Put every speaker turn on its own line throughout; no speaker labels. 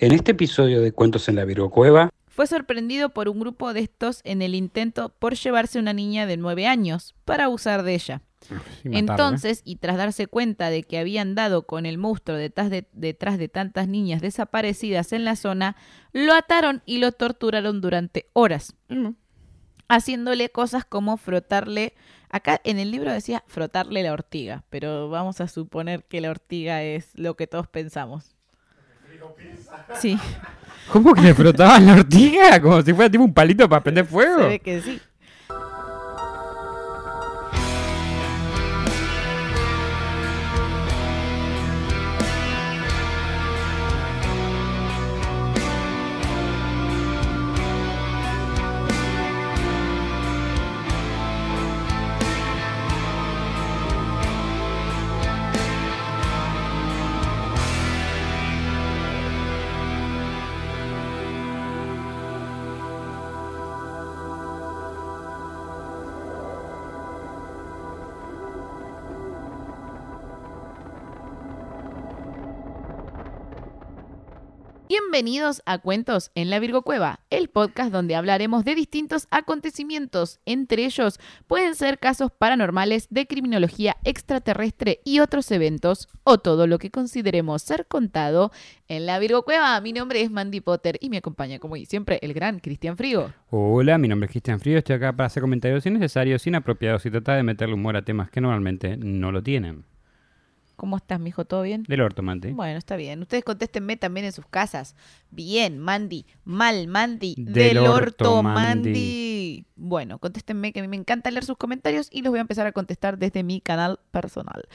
En este episodio de Cuentos en la Virgo Cueva,
fue sorprendido por un grupo de estos en el intento por llevarse una niña de 9 años para abusar de ella.
Y matarla.
Entonces, y tras darse cuenta de que habían dado con el monstruo detrás de, detrás de tantas niñas desaparecidas en la zona, lo ataron y lo torturaron durante horas,
Mm.
haciéndole cosas como frotarle, acá en el libro decía frotarle la ortiga, pero vamos a suponer que la ortiga es lo que todos pensamos. Sí,
¿Cómo que le frotaban la ortiga? Como si fuera tipo un palito para prender fuego.
se ve que sí. Bienvenidos a Cuentos en la Virgo Cueva, el podcast donde hablaremos de distintos acontecimientos. Entre ellos pueden ser casos paranormales, de criminología extraterrestre y otros eventos, o todo lo que consideremos ser contado en la Virgo Cueva. Mi nombre es Mandy Potter y me acompaña, como siempre, el gran Cristian Frigo.
Hola, mi nombre es Cristian Frío. Estoy acá para hacer comentarios innecesarios, inapropiados y tratar de meterle humor a temas que normalmente no lo tienen.
¿Cómo estás, mijo? ¿Todo bien?
Del orto, Mandy.
Bueno, está bien. Ustedes contéstenme también en sus casas. Bien, Mandy. Mal, Mandy.
Del
Del,
orto,
orto,
Mandy.
Mandy. Bueno, contéstenme que a mí me encanta leer sus comentarios y los voy a empezar a contestar desde mi canal personal.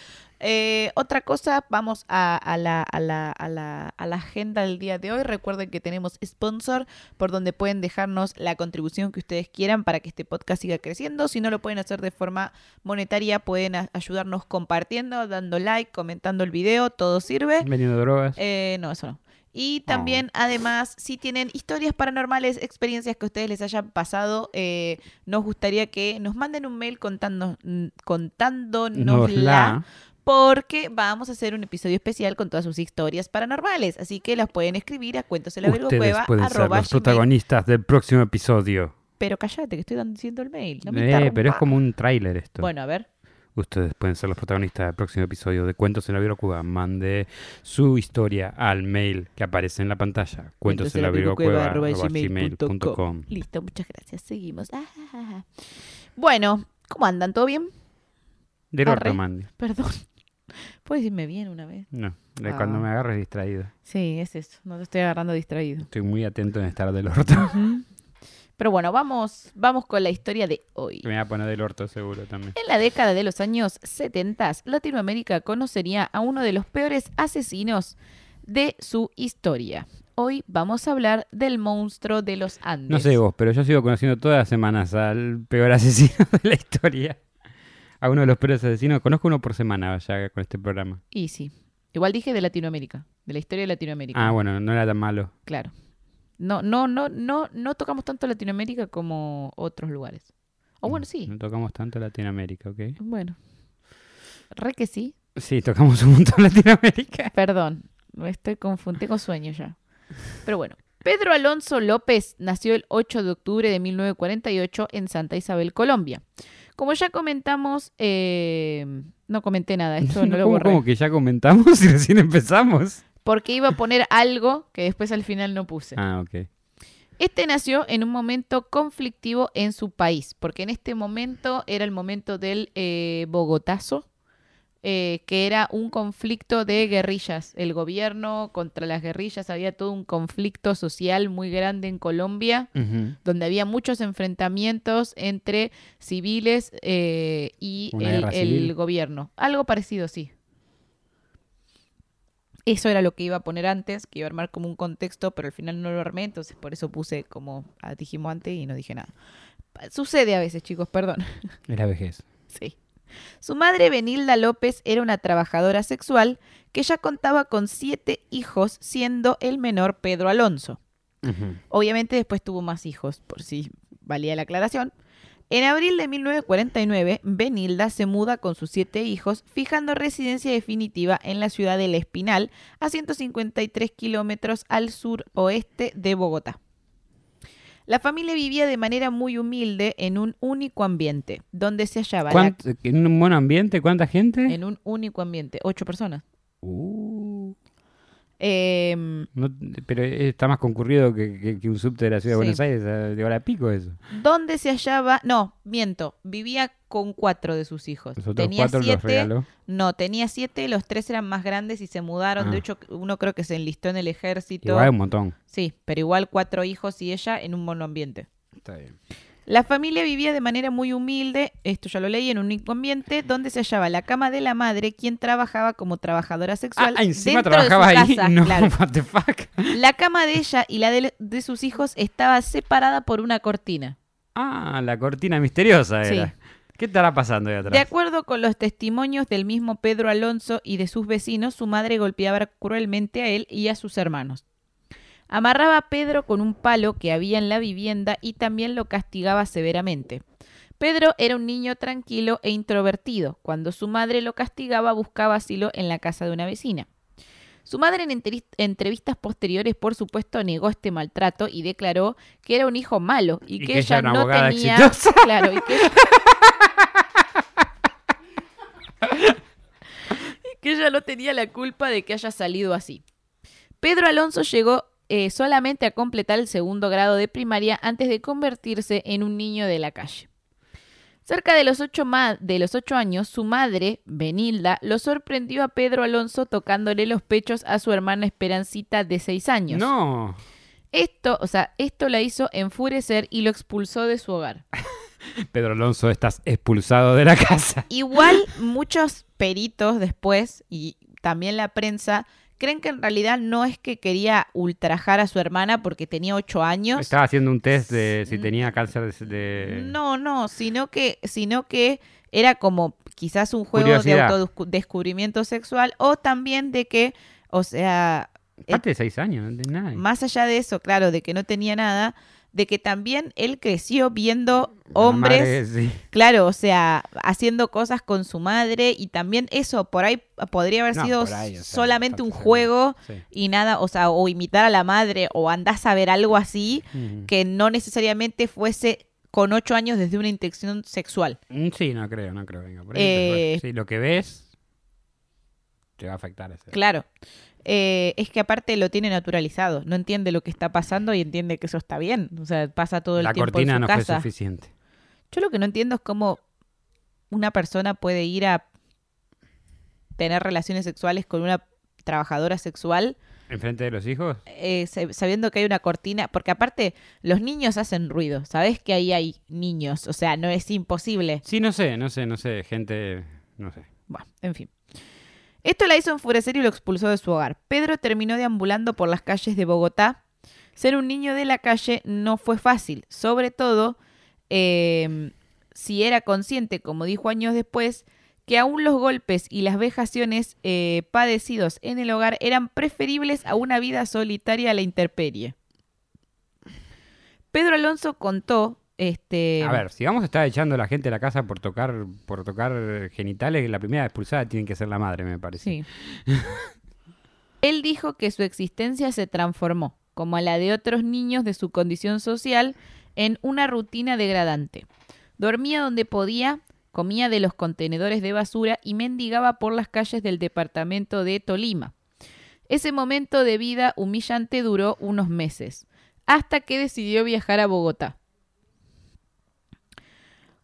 Eh, otra cosa, vamos a, a la, a, la, a, la, a la agenda del día de hoy. Recuerden que tenemos sponsor por donde pueden dejarnos la contribución que ustedes quieran para que este podcast siga creciendo. Si no lo pueden hacer de forma monetaria, pueden ayudarnos compartiendo, dando like, comentando el video, todo sirve.
Vendiendo drogas.
Eh, no, eso no. Y también, además, si tienen historias paranormales, experiencias que a ustedes les hayan pasado, eh, nos gustaría que nos manden un mail contando, contándonosla,
Nosla.
Porque vamos a hacer un episodio especial con todas sus historias paranormales. Así que las pueden escribir a cuentos en la
Ustedes pueden ser los protagonistas del próximo episodio.
Pero cállate, que estoy diciendo el mail. No me
Eh, pero es como un tráiler esto.
Bueno, a ver.
Ustedes pueden ser los protagonistas del próximo episodio de Cuentos en la. Mande su historia al mail que aparece en la pantalla. Cuentos en la
gmail.com. Listo, muchas gracias. Seguimos. Ah, ah, ah. Bueno, ¿cómo andan? ¿Todo bien?
Del orto, Mandy.
Perdón. ¿Puedes decirme bien una vez?
No, de
Ah.
cuando me agarres distraído.
Sí, es eso. No te estoy agarrando distraído.
Estoy muy atento en estar del orto.
Pero bueno, vamos, vamos con la historia de hoy.
Me voy a poner del orto seguro también.
En la década de los años 70, Latinoamérica conocería a uno de los peores asesinos de su historia. Hoy vamos a hablar del monstruo de los Andes.
No sé vos, pero yo sigo conociendo todas las semanas al peor asesino de la historia. A uno de los peores asesinos. Conozco uno por semana ya con este programa.
Y sí. Igual dije de Latinoamérica, de la historia de Latinoamérica.
Ah, bueno, no era tan malo.
Claro. No, no, no, no, no tocamos tanto Latinoamérica como otros lugares. O bueno, sí.
No tocamos tanto Latinoamérica, ¿ok?
Bueno. Re que sí.
Sí, tocamos un montón Latinoamérica.
Perdón, me estoy confundiendo, tengo sueño ya. Pero bueno, Pedro Alonso López nació el 8 de octubre de 1948 en Santa Isabel, Colombia. Como ya comentamos, eh, no comenté nada, esto no lo
¿Cómo,
borré.
cómo que ya comentamos y recién empezamos?
Porque iba a poner algo que después al final no puse.
Ah, ok.
Este nació en un momento conflictivo en su país, porque en este momento era el momento del eh, Bogotazo, eh, que era un conflicto de guerrillas. El gobierno contra las guerrillas, había todo un conflicto social muy grande en Colombia, donde había muchos enfrentamientos entre civiles eh, y el, el gobierno. Algo parecido, sí. Eso era lo que iba a poner antes, que iba a armar como un contexto, pero al final no lo armé, entonces por eso puse como ah, dijimos antes y no dije nada. Sucede a veces, chicos, perdón.
Es la vejez.
Sí. Su madre, Benilda López, era una trabajadora sexual que ya contaba con siete hijos, siendo el menor Pedro Alonso. Obviamente después tuvo más hijos, por si valía la aclaración. En abril de 1949, Benilda se muda con sus siete hijos, fijando residencia definitiva en la ciudad de El Espinal, a 153 kilómetros al suroeste de Bogotá. La familia vivía de manera muy humilde en un único ambiente, donde se hallaba la-
¿Cuánt- ¿En un buen ambiente? ¿Cuánta gente?
en un único ambiente, ocho personas.
Uh,
Em,
no- pero está más concurrido que, que- que un subte de la ciudad de. Buenos Aires a- de hora pico eso.
donde se hallaba, no, miento, vivía con cuatro de sus hijos.
Los otros
tenía
cuatro los
siete,
regaló.
no, tenía siete, los tres eran más grandes y se mudaron. De
Ah.
hecho, uno creo que se enlistó en el ejército.
Igual un montón.
Sí, pero igual cuatro hijos y ella en un monoambiente.
Está bien.
La familia vivía de manera muy humilde, esto ya lo leí, en un único ambiente donde se hallaba la cama de la madre, quien trabajaba como trabajadora sexual.
Ah, encima
dentro de su
trabajaba ahí.
casa,
no,
claro.
what the fuck.
La cama de ella y la de, de sus hijos estaba separada por una cortina.
Ah, la cortina misteriosa
Sí.
era. ¿Qué estará pasando ahí atrás?
De acuerdo con los testimonios del mismo Pedro Alonso y de sus vecinos, su madre golpeaba cruelmente a él y a sus hermanos. Amarraba a Pedro con un palo que había en la vivienda y también lo castigaba severamente. Pedro era un niño tranquilo e introvertido. Cuando su madre lo castigaba, buscaba asilo en la casa de una vecina. Su madre en entrevistas posteriores, por supuesto, negó este maltrato y declaró que era un hijo malo y,
Y
que,
que ella
no tenía,
exitosa.
claro, y que y que ella no tenía la culpa de que haya salido así. Pedro Alonso llegó eh, solamente a completar el segundo grado de primaria antes de convertirse en un niño de la calle. Cerca de los, ocho ma- de los ocho años, su madre, Benilda, lo sorprendió a Pedro Alonso tocándole los pechos a su hermana Esperancita de seis años.
No.
Esto, o sea, esto la hizo enfurecer y lo expulsó de su hogar.
Pedro Alonso, estás expulsado de la casa.
Igual muchos peritos después y también la prensa creen que en realidad no es que quería ultrajar a su hermana porque tenía ocho años.
Estaba haciendo un test de si tenía cáncer de... de-
No, no, sino que, sino que era como quizás un juego de
Curiosidad.
autodescubrimiento sexual o también de que, o sea,
Aparte de seis años, no nada.
más allá de eso, claro, de que no tenía nada, de que también él creció viendo hombres,
madre, sí.
claro, o sea, haciendo cosas con su madre y también eso por ahí podría haber
No,
sido
por ahí, o sea,
solamente un juego
Sí.
y nada, o sea, o imitar a la madre o andás a ver algo así que no necesariamente fuese con ocho años desde una intención sexual.
Mm, Sí, no creo, no creo. Venga, por ahí,
Eh,
sí, lo que ves te va a afectar. Ese.
Claro. Eh, es que aparte lo tiene naturalizado, no entiende lo que está pasando y entiende que eso está bien. O sea, pasa todo el
La
tiempo
cortina
en su
no fue
casa.
suficiente.
Yo lo que no entiendo es cómo una persona puede ir a tener relaciones sexuales con una trabajadora sexual
¿Enfrente de los hijos?
eh, sa- sabiendo que hay una cortina, porque aparte los niños hacen ruido, sabes que ahí hay niños, o sea, no es imposible.
Sí, no sé, no sé, no sé. Gente, no sé.
Bueno, en fin. Esto la hizo enfurecer y lo expulsó de su hogar. Pedro terminó deambulando por las calles de Bogotá. Ser un niño de la calle no fue fácil, sobre todo eh, si era consciente, como dijo años después, que aún los golpes y las vejaciones eh, padecidos en el hogar eran preferibles a una vida solitaria a la intemperie. Pedro Alonso contó, este,
A ver, si vamos a estar echando a la gente de la casa por tocar, por tocar genitales, la primera expulsada tiene que ser la madre, me parece.
Sí. Él dijo que su existencia se transformó, como a la de otros niños de su condición social, en una rutina degradante. Dormía donde podía, comía de los contenedores de basura y mendigaba por las calles del departamento de Tolima. Ese momento de vida humillante duró unos meses, hasta que decidió viajar a Bogotá.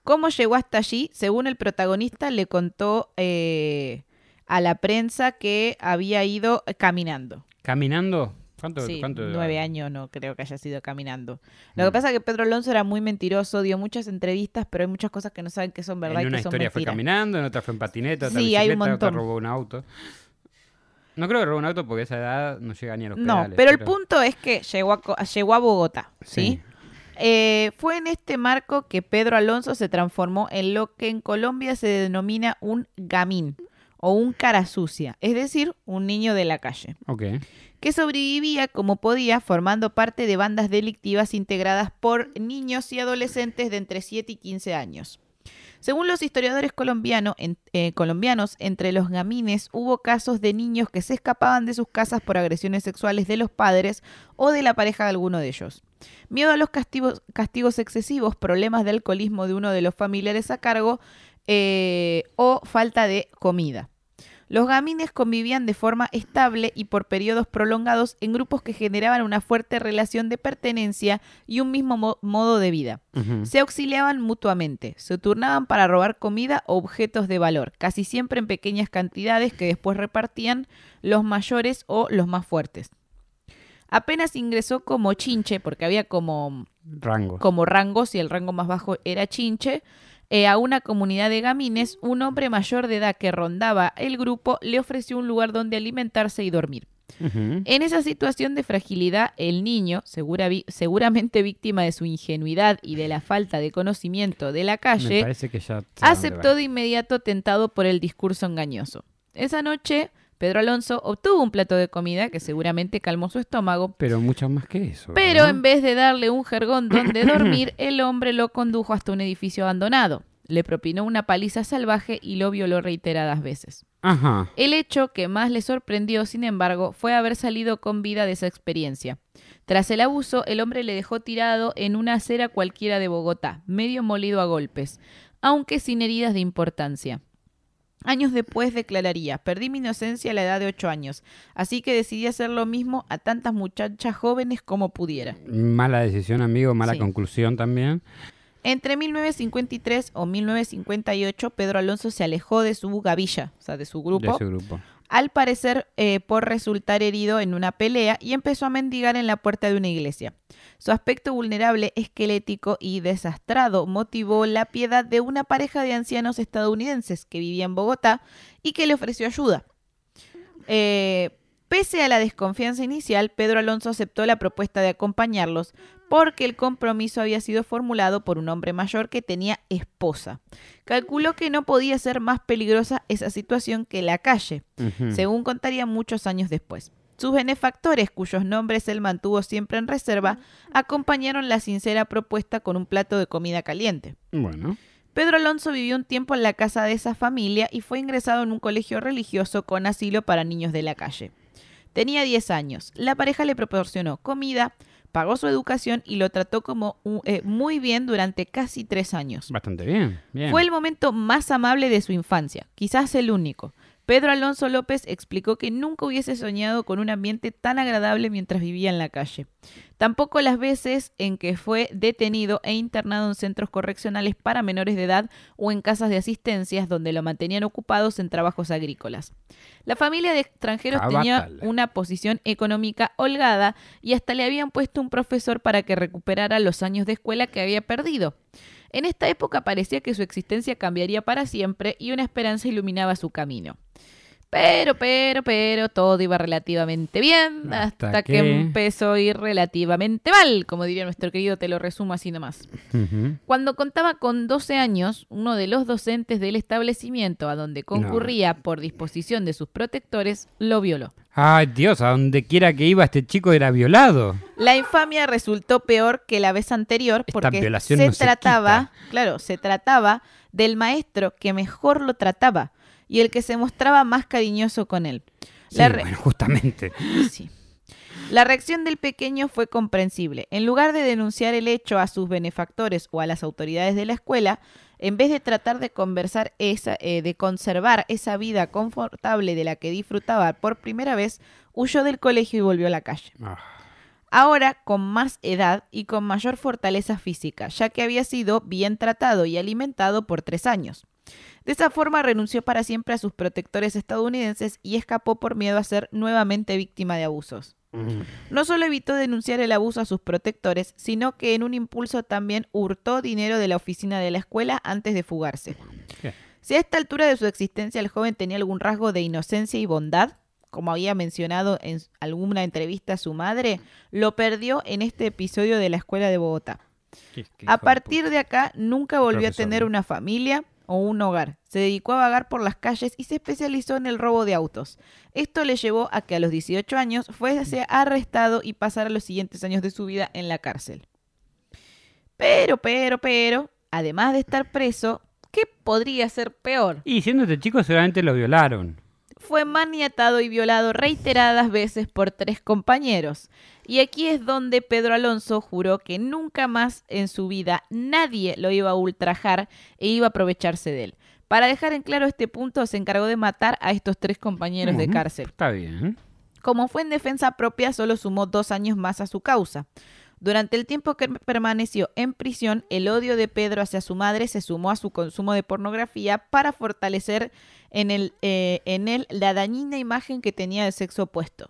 ¿Cómo llegó hasta allí? Según el protagonista, le contó eh, a la prensa que había ido caminando.
¿Caminando? ¿Cuánto?
Sí,
cuánto
nueve años no creo que haya sido caminando. Lo que
Mm.
pasa es que Pedro Alonso era muy mentiroso, dio muchas entrevistas, pero hay muchas cosas que no saben que son verdad
En
y
una
que son
historia fue
mentiras.
caminando, en otra fue en patineta, otra
Sí, hay un
bicicleta, otra
montón.
robó un auto. No creo que robó un auto porque a esa edad no llega ni a los
No,
pedales,
pero el punto es que llegó a, llegó a Bogotá, ¿sí?
Sí.
Eh, fue en este marco que Pedro Alonso se transformó en lo que en Colombia se denomina un gamín o un cara sucia, es decir, un niño de la calle,
Ok.
que sobrevivía como podía formando parte de bandas delictivas integradas por niños y adolescentes de entre 7 y 15 años. Según los historiadores colombiano- en- eh, colombianos, entre los gamines hubo casos de niños que se escapaban de sus casas por agresiones sexuales de los padres o de la pareja de alguno de ellos. Miedo a los castigos, castigos excesivos, problemas de alcoholismo de uno de los familiares a cargo eh, o falta de comida. Los gamines convivían de forma estable y por periodos prolongados en grupos que generaban una fuerte relación de pertenencia y un mismo mo- modo de vida. Se auxiliaban mutuamente, se turnaban para robar comida o objetos de valor, casi siempre en pequeñas cantidades que después repartían los mayores o los más fuertes. Apenas ingresó como chinche, porque había como,
Rangos.
como rangos y el rango más bajo era chinche, eh, a una comunidad de gamines, un hombre mayor de edad que rondaba el grupo le ofreció un lugar donde alimentarse y dormir. En esa situación de fragilidad, el niño, segura vi- seguramente víctima de su ingenuidad y de la falta de conocimiento de la calle, aceptó de inmediato tentado por el discurso engañoso. Esa noche, Pedro Alonso obtuvo un plato de comida que seguramente calmó su estómago,
Pero mucho más que eso.
pero
¿no?
en vez de darle un jergón donde dormir, el hombre lo condujo hasta un edificio abandonado. Le propinó una paliza salvaje y lo violó reiteradas veces.
Ajá.
El hecho que más le sorprendió, sin embargo, fue haber salido con vida de esa experiencia. Tras el abuso, el hombre le dejó tirado en una acera cualquiera de Bogotá, medio molido a golpes, aunque sin heridas de importancia. Años después declararía, perdí mi inocencia a la edad de ocho años, así que decidí hacer lo mismo a tantas muchachas jóvenes como pudiera.
Mala decisión, amigo. Mala
Sí.
conclusión también.
Entre 1953 o 1958, Pedro Alonso se alejó de su gavilla, o sea, de su grupo,
De ese grupo.
Al parecer eh, por resultar herido en una pelea y empezó a mendigar en la puerta de una iglesia. Su aspecto vulnerable, esquelético y desastrado motivó la piedad de una pareja de ancianos estadounidenses que vivía en Bogotá y que le ofreció ayuda. Eh, pese a la desconfianza inicial, Pedro Alonso aceptó la propuesta de acompañarlos porque el compromiso había sido formulado por un hombre mayor que tenía esposa. Calculó que no podía ser más peligrosa esa situación que la calle, según contaría muchos años después. Sus benefactores, cuyos nombres él mantuvo siempre en reserva, acompañaron la sincera propuesta con un plato de comida caliente.
Bueno.
Pedro Alonso vivió un tiempo en la casa de esa familia y fue ingresado en un colegio religioso con asilo para niños de la calle. Tenía 10 años. La pareja le proporcionó comida, pagó su educación y lo trató como un- eh, muy bien durante casi tres años.
Bastante bien. bien.
Fue el momento más amable de su infancia, quizás el único. Pedro Alonso López explicó que nunca hubiese soñado con un ambiente tan agradable mientras vivía en la calle. Tampoco las veces en que fue detenido e internado en centros correccionales para menores de edad o en casas de asistencias donde lo mantenían ocupados en trabajos agrícolas. La familia de extranjeros tenía
Cabátale.
una posición económica holgada y hasta le habían puesto un profesor para que recuperara los años de escuela que había perdido. En esta época parecía que su existencia cambiaría para siempre y una esperanza iluminaba su camino. Pero, pero, pero, todo iba relativamente bien hasta,
Hasta
que...
que-
empezó a ir relativamente mal, como diría nuestro querido, te lo resumo así nomás. Cuando contaba con 12 años, uno de los docentes del establecimiento a donde concurría por disposición de sus protectores lo violó.
Ay, Dios, a donde quiera que iba este chico era violado.
La infamia resultó peor que la vez anterior porque
violación
se
no se
trataba, claro, se trataba del maestro que mejor lo trataba y el que se mostraba más cariñoso con él.
Sí, bueno, justamente.
Sí. La reacción del pequeño fue comprensible. En lugar de denunciar el hecho a sus benefactores o a las autoridades de la escuela, en vez de tratar de conversar esa, eh, de conservar esa vida confortable de la que disfrutaba por primera vez, huyó del colegio y volvió a la calle.
Ah,
Ahora con más edad y con mayor fortaleza física, ya que había sido bien tratado y alimentado por tres años. De esa forma renunció para siempre a sus protectores estadounidenses y escapó por miedo a ser nuevamente víctima de abusos. No solo evitó denunciar el abuso a sus protectores, sino que en un impulso también hurtó dinero de la oficina de la escuela antes de fugarse.
¿Qué?
Si a esta altura de su existencia el joven tenía algún rasgo de inocencia y bondad, como había mencionado en alguna entrevista a su madre, lo perdió en este episodio de la escuela de Bogotá.
Qué- qué hijo
A partir de acá nunca volvió a tener una familia o un hogar. Se dedicó a vagar por las calles y se especializó en el robo de autos. Esto le llevó a que a los 18 años fuese arrestado y pasara los siguientes años de su vida en la cárcel. Pero, pero, pero, además de estar preso, ¿qué podría ser peor?
Y siendo este chico seguramente lo violaron.
Fue maniatado y violado reiteradas veces por tres compañeros. Y aquí es donde Pedro Alonso juró que nunca más en su vida nadie lo iba a ultrajar e iba a aprovecharse de él. Para dejar en claro este punto, se encargó de matar a estos tres compañeros de cárcel.
Está bien.
Como fue en defensa propia, solo sumó dos años más a su causa. Durante el tiempo que permaneció en prisión, el odio de Pedro hacia su madre se sumó a su consumo de pornografía para fortalecer en, el, eh, en él la dañina imagen que tenía del sexo opuesto.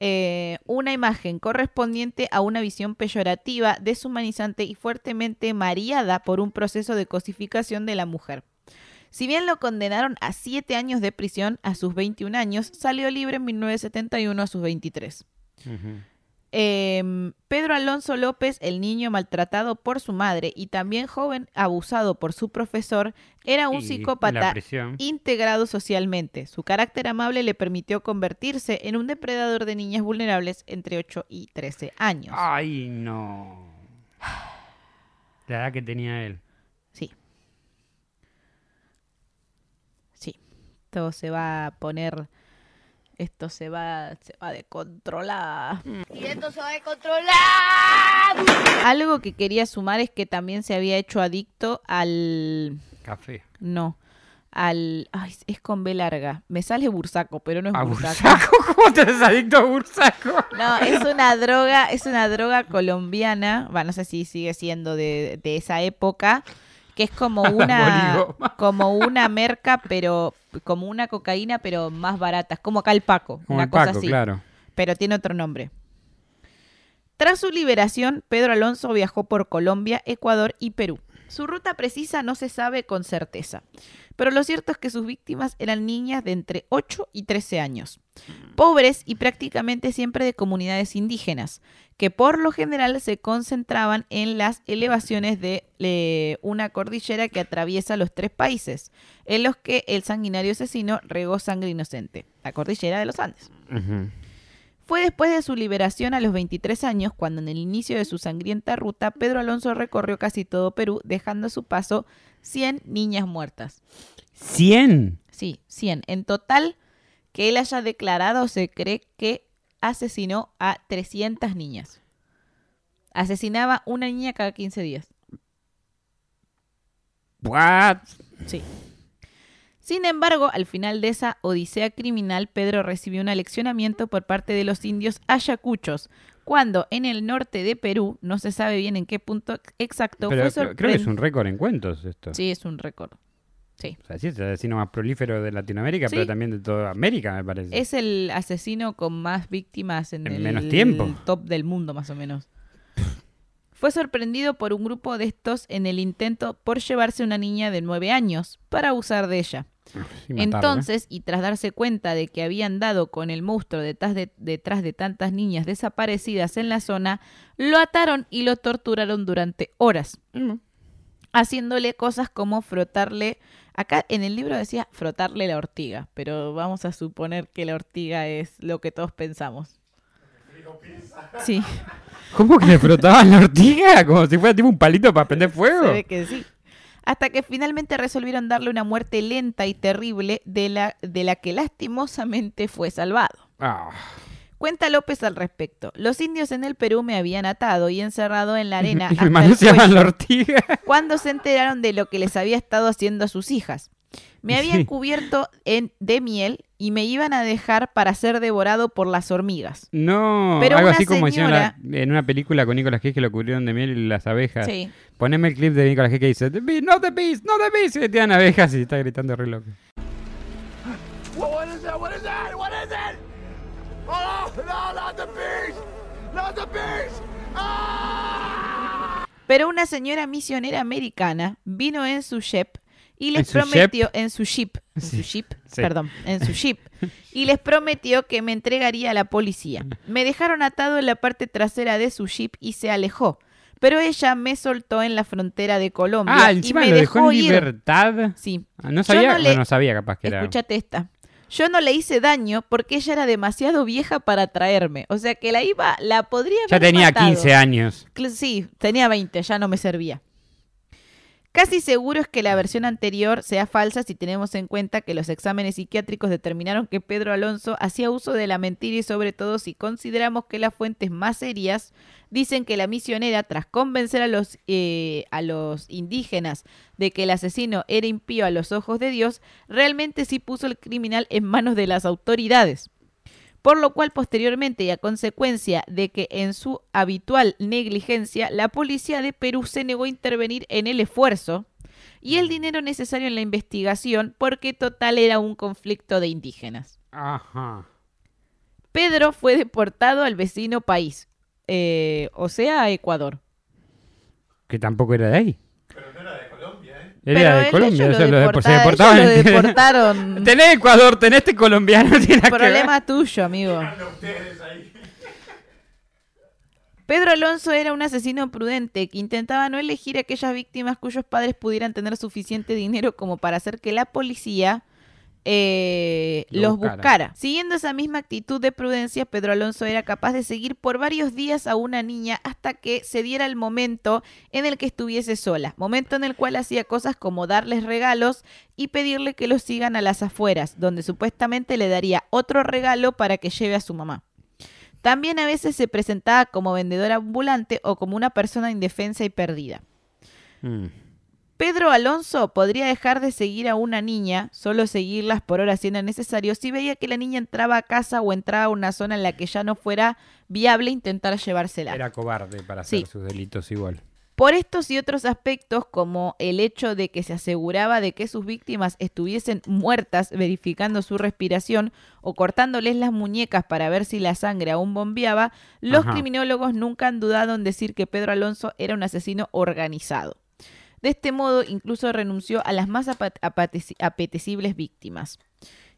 Eh, una imagen correspondiente a una visión peyorativa, deshumanizante y fuertemente mareada por un proceso de cosificación de la mujer. Si bien lo condenaron a siete años de prisión a sus 21 años, salió libre en 1971 a sus 23.
Ujú.
Eh, Pedro Alonso López, el niño maltratado por su madre y también joven abusado por su profesor, era un
Y
psicópata integrado socialmente. Su carácter amable le permitió convertirse en un depredador de niñas vulnerables entre 8 y 13 años.
Ay, no. La edad que tenía él.
Sí. Sí. Esto se va a poner. Esto se va, se va a descontrolar.
Y esto se va a controlar.
Algo que quería sumar es que también se había hecho adicto al.
Café.
No. Al. Ay, es con B larga. Me sale bursaco, pero no es
¿A
bursaco.
Bursaco? ¿Cómo te haces adicto a Bursaco?
No, es una droga, es una droga colombiana. Va, no sé si sigue siendo de, de esa época. Que es como una. Como una merca, pero. como una cocaína, pero más barata. Es como acá el Paco.
Como
una
el
cosa
Paco,
así.
claro.
pero tiene otro nombre. Tras su liberación, Pedro Alonso viajó por Colombia, Ecuador y Perú. Su ruta precisa no se sabe con certeza, pero lo cierto es que sus víctimas eran niñas de entre 8 y 13 años, pobres y prácticamente siempre de comunidades indígenas, que por lo general se concentraban en las elevaciones de una cordillera que atraviesa los tres países, en los que el sanguinario asesino regó sangre inocente, la cordillera de los Andes. Fue después de su liberación a los 23 años cuando en el inicio de su sangrienta ruta Pedro Alonso recorrió casi todo Perú dejando a su paso 100 niñas muertas.
¿Cien?
Sí, 100. En total, que él haya declarado se cree que asesinó a 300 niñas. Asesinaba una niña cada 15 días.
What?
Sí. Sin embargo, al final de esa odisea criminal, Pedro recibió un aleccionamiento por parte de los indios ayacuchos, cuando en el norte de Perú, no se sabe bien en qué punto exacto,
Pero
fue
creo, creo que es un récord en cuentos esto.
Sí, es un récord. Sí.
O sea, sí, es el asesino más prolífero de Latinoamérica,
Sí.
pero también de toda América, me parece.
Es el asesino con más víctimas en,
En
el
menos tiempo.
top del mundo, más o menos. Fue sorprendido por un grupo de estos en el intento por llevarse una niña de nueve años para abusar de ella.
Matarlo, ¿eh?
Entonces, y tras darse cuenta de que habían dado con el monstruo detrás de, detrás de tantas niñas desaparecidas en la zona, lo ataron y lo torturaron durante horas,
Mm.
haciéndole cosas como frotarle, acá en el libro decía frotarle la ortiga, pero vamos a suponer que la ortiga es lo que todos pensamos. Sí,
¿Cómo que le frotaban la ortiga? Como si fuera tipo un palito para prender fuego.
se ve que sí. Hasta que finalmente resolvieron darle una muerte lenta y terrible de la, de la que lastimosamente fue salvado.
Ah,
Cuenta López al respecto. Los indios en el Perú me habían atado y encerrado en la arena hasta
me
el
manoseaban la
cuello
ortiga.
cuando se enteraron de lo que les había estado haciendo a sus hijas. Me habían
Sí.
cubierto en, de miel y me iban a dejar para ser devorado por las hormigas.
No,
Pero
algo así como hicieron la- en una película con Nicolas Cage que lo cubrieron de miel y las abejas.
Sí.
Poneme el clip de Nicolas Cage que dice, "The bee, no the bees, no the bees, y le tiran abejas y está gritando re loco.
What is that? What is that? What is it? Oh, no, not the! Not! Ah!
Pero una señora misionera americana vino en su ship y les
¿En su
prometió en su ship, en
Sí,
su ship,
sí.
perdón, en su ship y les prometió que me entregaría a la policía. Me dejaron atado en la parte trasera de su ship y se alejó. Pero ella me soltó en la frontera de Colombia
Ah,
y me
lo dejó
dejó
en
ir.
libertad.
Sí.
Ah, no sabía,
no le-
bueno, sabía capaz que era.
Escúchate esta. Yo no le hice daño porque ella era demasiado vieja para traerme. O sea que la iba, la podría
Ya
haber
tenía
matado.
15 años.
Sí, tenía 20, ya no me servía. Casi seguro es que la versión anterior sea falsa si tenemos en cuenta que los exámenes psiquiátricos determinaron que Pedro Alonso hacía uso de la mentira y sobre todo si consideramos que las fuentes más serias dicen que la misionera, tras convencer a los, eh, a los indígenas de que el asesino era impío a los ojos de Dios, realmente sí puso el criminal en manos de las autoridades por lo cual posteriormente y a consecuencia de que en su habitual negligencia la policía de Perú se negó a intervenir en el esfuerzo y el dinero necesario en la investigación porque total era un conflicto de indígenas.
Ajá.
Pedro fue deportado al vecino país, eh, o sea, a Ecuador.
Que tampoco era de ahí.
Pero no era de Colombia, ¿eh?
Él
Pero
era de Colombia.
ellos
o sea,
lo
lo depor- se
deporta-
deportaban
ellos lo
en-
deportaron.
Tenés Ecuador, tenés este colombiano. ver.
Problema tuyo, amigo. Pedro Alonso era un asesino prudente que intentaba no elegir a aquellas víctimas cuyos padres pudieran tener suficiente dinero como para hacer que la policía eh,
Lo
los
buscara.
buscara. Siguiendo esa misma actitud de prudencia, Pedro Alonso era capaz de seguir por varios días a una niña hasta que se diera el momento en el que estuviese sola, momento en el cual hacía cosas como darles regalos y pedirle que los sigan a las afueras, donde supuestamente le daría otro regalo para que lleve a su mamá. También a veces se presentaba como vendedora ambulante o como una persona indefensa y perdida.
Mm.
Pedro Alonso podría dejar de seguir a una niña, solo seguirlas por horas si era necesario, si veía que la niña entraba a casa o entraba a una zona en la que ya no fuera viable intentar llevársela.
Era cobarde para hacer
Sí.
sus delitos igual.
Por estos y otros aspectos, como el hecho de que se aseguraba de que sus víctimas estuviesen muertas verificando su respiración o cortándoles las muñecas para ver si la sangre aún bombeaba, los
Ajá.
criminólogos nunca han dudado en decir que Pedro Alonso era un asesino organizado. De este modo, incluso renunció a las más apetecibles víctimas.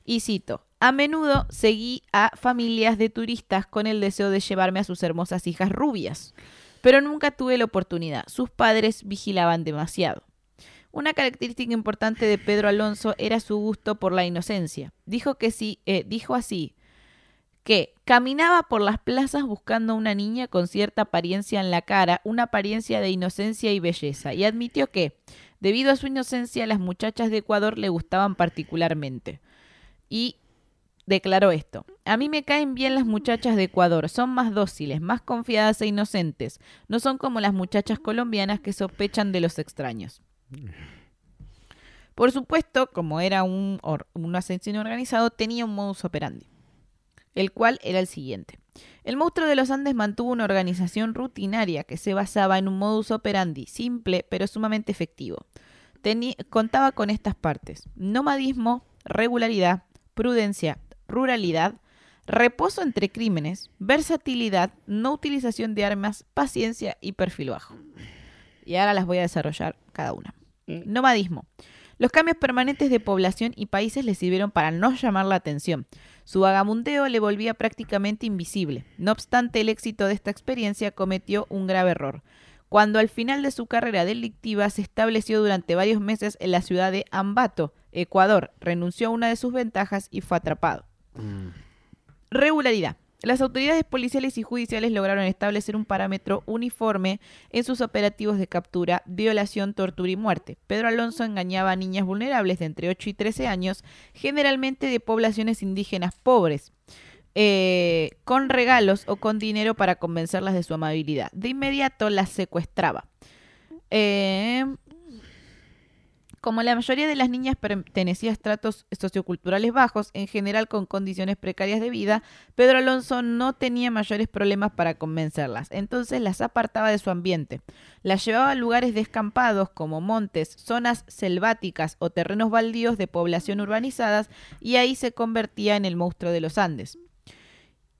Y cito, a menudo seguí a familias de turistas con el deseo de llevarme a sus hermosas hijas rubias, pero nunca tuve la oportunidad. Sus padres vigilaban demasiado. Una característica importante de Pedro Alonso era su gusto por la inocencia. Dijo que sí, eh, dijo así que caminaba por las plazas buscando a una niña con cierta apariencia en la cara, una apariencia de inocencia y belleza, y admitió que, debido a su inocencia, las muchachas de Ecuador le gustaban particularmente. Y declaró esto. A mí me caen bien las muchachas de Ecuador, son más dóciles, más confiadas e inocentes. No son como las muchachas colombianas que sospechan de los extraños. Por supuesto, como era un, un asesino organizado, tenía un modus operandi, el cual era el siguiente. El monstruo de los Andes mantuvo una organización rutinaria que se basaba en un modus operandi simple pero sumamente efectivo. Teni- contaba con estas partes: nomadismo, regularidad, prudencia, ruralidad, reposo entre crímenes, versatilidad, no utilización de armas, paciencia y perfil bajo. Y ahora las voy a desarrollar cada una. Nomadismo. Los cambios permanentes de población y países le sirvieron para no llamar la atención. Su vagabundeo le volvía prácticamente invisible. No obstante el éxito de esta experiencia, cometió un grave error. Cuando al final de su carrera delictiva se estableció durante varios meses en la ciudad de Ambato, Ecuador, renunció a una de sus ventajas y fue atrapado. Regularidad. Las autoridades policiales y judiciales lograron establecer un parámetro uniforme en sus operativos de captura, violación, tortura y muerte. Pedro Alonso engañaba a niñas vulnerables de entre 8 y 13 años, generalmente de poblaciones indígenas pobres, eh, con regalos o con dinero para convencerlas de su amabilidad. De inmediato las secuestraba. Eh, como la mayoría de las niñas pertenecía a estratos socioculturales bajos, en general con condiciones precarias de vida, Pedro Alonso no tenía mayores problemas para convencerlas. Entonces las apartaba de su ambiente. Las llevaba a lugares descampados como montes, zonas selváticas o terrenos baldíos de población urbanizadas y ahí se convertía en el monstruo de los Andes.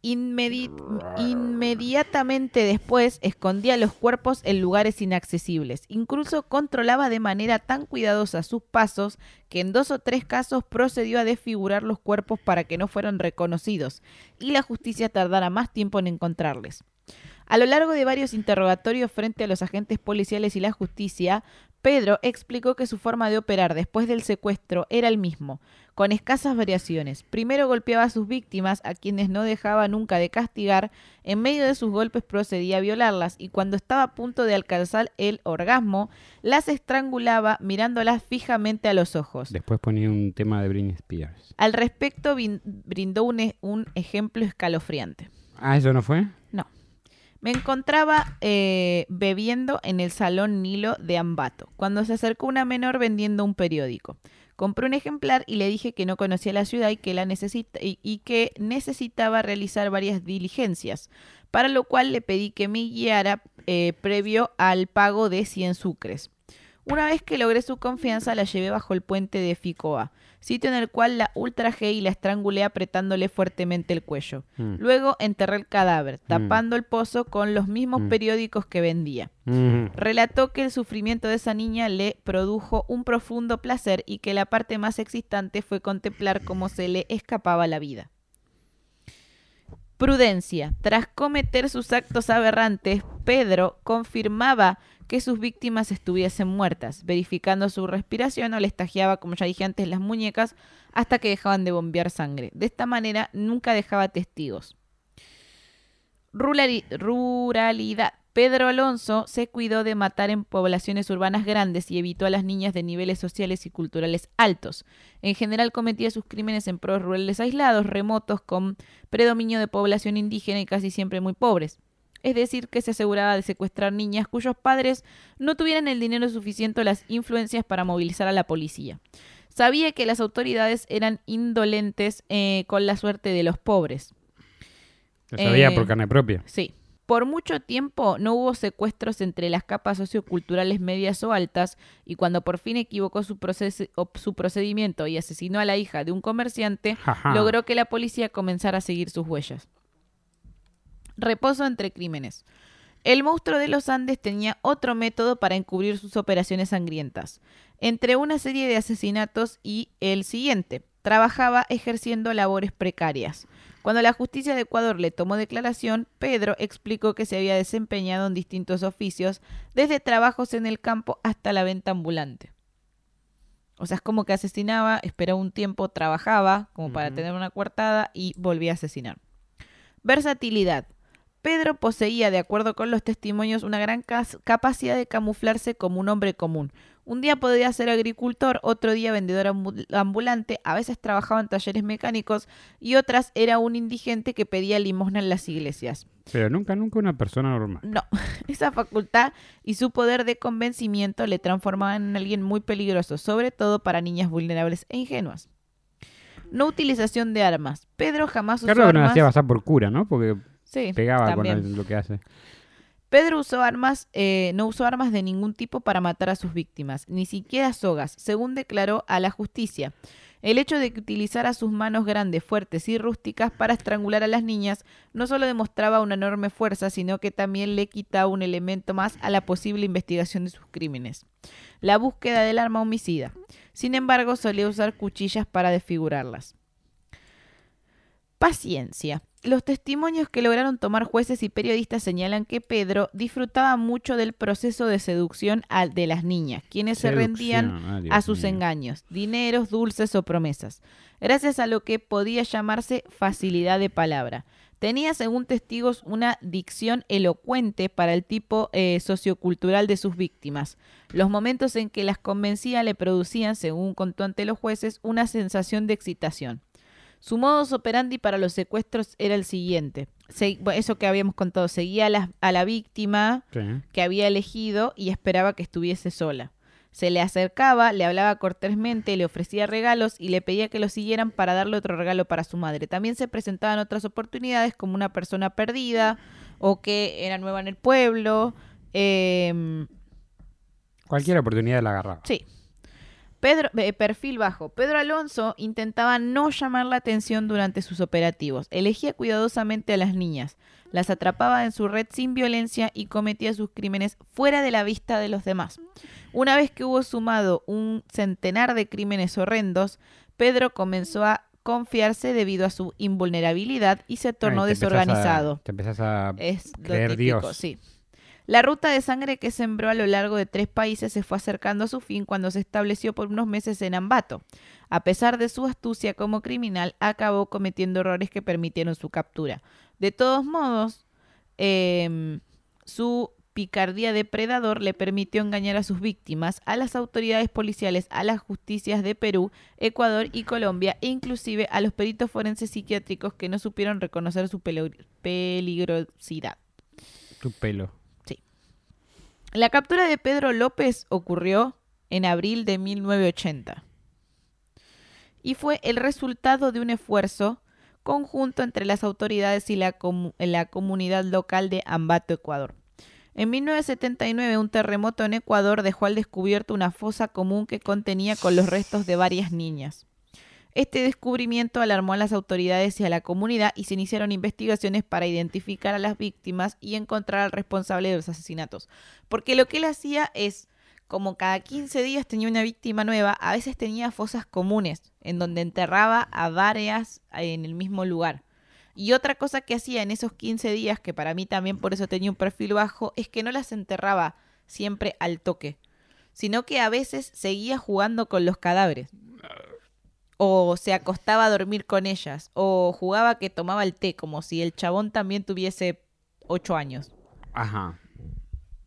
Inmedi- inmediatamente después escondía los cuerpos en lugares inaccesibles. Incluso controlaba de manera tan cuidadosa sus pasos que en dos o tres casos procedió a desfigurar los cuerpos para que no fueran reconocidos y la justicia tardara más tiempo en encontrarles. A lo largo de varios interrogatorios frente a los agentes policiales y la justicia, Pedro explicó que su forma de operar después del secuestro era el mismo, con escasas variaciones. Primero golpeaba a sus víctimas, a quienes no dejaba nunca de castigar, en medio de sus golpes procedía a violarlas y cuando estaba a punto de alcanzar el orgasmo, las estrangulaba mirándolas fijamente a los ojos.
Después ponía un tema de Britney Spears.
Al respecto brindó un, e- un ejemplo escalofriante.
Ah, ¿eso no fue?
No. Me encontraba eh, bebiendo en el salón Nilo de Ambato, cuando se acercó una menor vendiendo un periódico. Compré un ejemplar y le dije que no conocía la ciudad y que, necesitaba realizar varias diligencias, para lo cual le pedí que me guiara eh, previo al pago de 100 sucres. Una vez que logré su confianza, la llevé bajo el puente de Ficoa, sitio en el cual la ultrajé y la estrangulé apretándole fuertemente el cuello.
Mm.
Luego enterré el cadáver, tapando el pozo con los mismos
Mm.
periódicos que vendía.
Mm.
Relató que el sufrimiento de esa niña le produjo un profundo placer y que la parte más excitante fue contemplar cómo se le escapaba la vida. Prudencia. Tras cometer sus actos aberrantes, Pedro confirmaba que sus víctimas estuviesen muertas, verificando su respiración o les tajeaba, como ya dije antes, las muñecas hasta que dejaban de bombear sangre. De esta manera nunca dejaba testigos. Rurali- ruralidad. Pedro Alonso se cuidó de matar en poblaciones urbanas grandes y evitó a las niñas de niveles sociales y culturales altos. En general cometía sus crímenes en pros rurales aislados, remotos, con predominio de población indígena y casi siempre muy pobres. Es decir, que se aseguraba de secuestrar niñas cuyos padres no tuvieran el dinero suficiente o las influencias para movilizar a la policía. Sabía que las autoridades eran indolentes eh, con la suerte de los pobres.
Lo sabía
Eh,
por carne propia.
Sí. Por mucho tiempo no hubo secuestros entre las capas socioculturales medias o altas y cuando por fin equivocó su, su procedimiento y asesinó a la hija de un comerciante, logró que la policía comenzara a seguir sus huellas. Reposo entre crímenes. El monstruo de los Andes tenía otro método para encubrir sus operaciones sangrientas. Entre una serie de asesinatos y el siguiente, trabajaba ejerciendo labores precarias. Cuando la justicia de Ecuador le tomó declaración, Pedro explicó que se había desempeñado en distintos oficios, desde trabajos en el campo hasta la venta ambulante. O sea, es como que asesinaba, esperaba un tiempo, trabajaba como para tener una coartada y volvía a asesinar. Versatilidad. Pedro poseía, de acuerdo con los testimonios, una gran capacidad de camuflarse como un hombre común. Un día podía ser agricultor, otro día vendedor ambu- ambulante, a veces trabajaba en talleres mecánicos y otras era un indigente que pedía limosna en las iglesias.
Pero nunca, nunca una persona normal.
No, esa facultad y su poder de convencimiento le transformaban en alguien muy peligroso, sobre todo para niñas vulnerables e ingenuas. No utilización de armas. Pedro jamás usó
Claro que nos
armas.
hacía pasar por cura, ¿no? Porque
Sí,
pegaba
también.
lo que hace.
Pedro usó armas, eh, no usó armas de ningún tipo para matar a sus víctimas, ni siquiera sogas, según declaró a la justicia. El hecho de que utilizara sus manos grandes, fuertes y rústicas para estrangular a las niñas no solo demostraba una enorme fuerza, sino que también le quitaba un elemento más a la posible investigación de sus crímenes. La búsqueda del arma homicida. Sin embargo, solía usar cuchillas para desfigurarlas. Paciencia. Los testimonios que lograron tomar jueces y periodistas señalan que Pedro disfrutaba mucho del proceso de seducción al- de las niñas, quienes se rendían
ah,
a sus
mío.
engaños, dineros, dulces o promesas, gracias a lo que podía llamarse facilidad de palabra. Tenía, según testigos, una dicción elocuente para el tipo eh, sociocultural de sus víctimas. Los momentos en que las convencía le producían, según contó ante los jueces, una sensación de excitación. Su modus operandi para los secuestros era el siguiente. Se- eso que habíamos contado, seguía a la, a la víctima
Sí.
que había elegido y esperaba que estuviese sola. Se le acercaba, le hablaba cortésmente, le ofrecía regalos y le pedía que lo siguieran para darle otro regalo para su madre. También se presentaban otras oportunidades como una persona perdida o que era nueva en el pueblo. em,
Cualquier oportunidad la agarraba.
Sí. Pedro, eh, perfil bajo. Pedro Alonso intentaba no llamar la atención durante sus operativos. Elegía cuidadosamente a las niñas, las atrapaba en su red sin violencia y cometía sus crímenes fuera de la vista de los demás. Una vez que hubo sumado un centenar de crímenes horrendos, Pedro comenzó a confiarse debido a su invulnerabilidad y se tornó
Ay, te empezás a-
desorganizado.
Te empezás a
Es
creer
típico,
Dios.
sí. La ruta de sangre que sembró a lo largo de tres países se fue acercando a su fin cuando se estableció por unos meses en Ambato. A pesar de su astucia como criminal, acabó cometiendo errores que permitieron su captura. De todos modos, em, su picardía depredador le permitió engañar a sus víctimas, a las autoridades policiales, a las justicias de Perú, Ecuador y Colombia, e inclusive a los peritos forenses psiquiátricos que no supieron reconocer su peligrosidad.
Tu pelo.
La captura de Pedro López ocurrió en abril de 1980 y fue el resultado de un esfuerzo conjunto entre las autoridades y la, la comunidad local de Ambato, Ecuador. En 1979, un terremoto en Ecuador dejó al descubierto una fosa común que contenía con los restos de varias niñas. Este descubrimiento alarmó a las autoridades y a la comunidad y se iniciaron investigaciones para identificar a las víctimas y encontrar al responsable de los asesinatos. Porque lo que él hacía es, como cada 15 días tenía una víctima nueva, a veces tenía fosas comunes, en donde enterraba a varias en el mismo lugar. Y otra cosa que hacía en esos 15 días, que para mí también por eso tenía un perfil bajo, es que no las enterraba siempre al toque, sino que a veces seguía jugando con los cadáveres. O se acostaba a dormir con ellas, o jugaba que tomaba el té, como si el chabón también tuviese 8 años.
Ajá.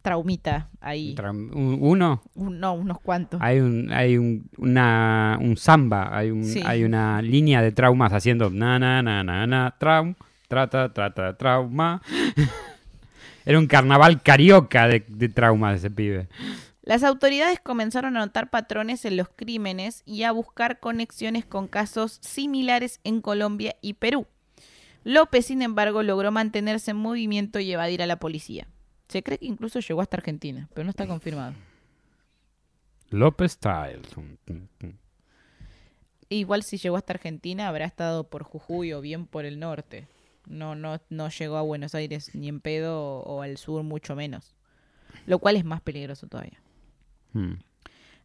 Traumita ahí.
Uno.
Un- no, unos cuantos.
Hay un, hay un, una, un samba, hay, un,
Sí.
hay una línea de traumas haciendo na na na na na traum, trata, trata, trauma. Era un carnaval carioca de, de traumas ese pibe.
Las autoridades comenzaron a notar patrones en los crímenes y a buscar conexiones con casos similares en Colombia y Perú. López, sin embargo, logró mantenerse en movimiento y evadir a la policía. Se cree que incluso llegó hasta Argentina, pero no está confirmado.
López tum.
Igual si llegó hasta Argentina habrá estado por Jujuy o bien por el norte. No, no, no llegó a Buenos Aires ni en pedo o al sur mucho menos. Lo cual es más peligroso todavía.
Hmm.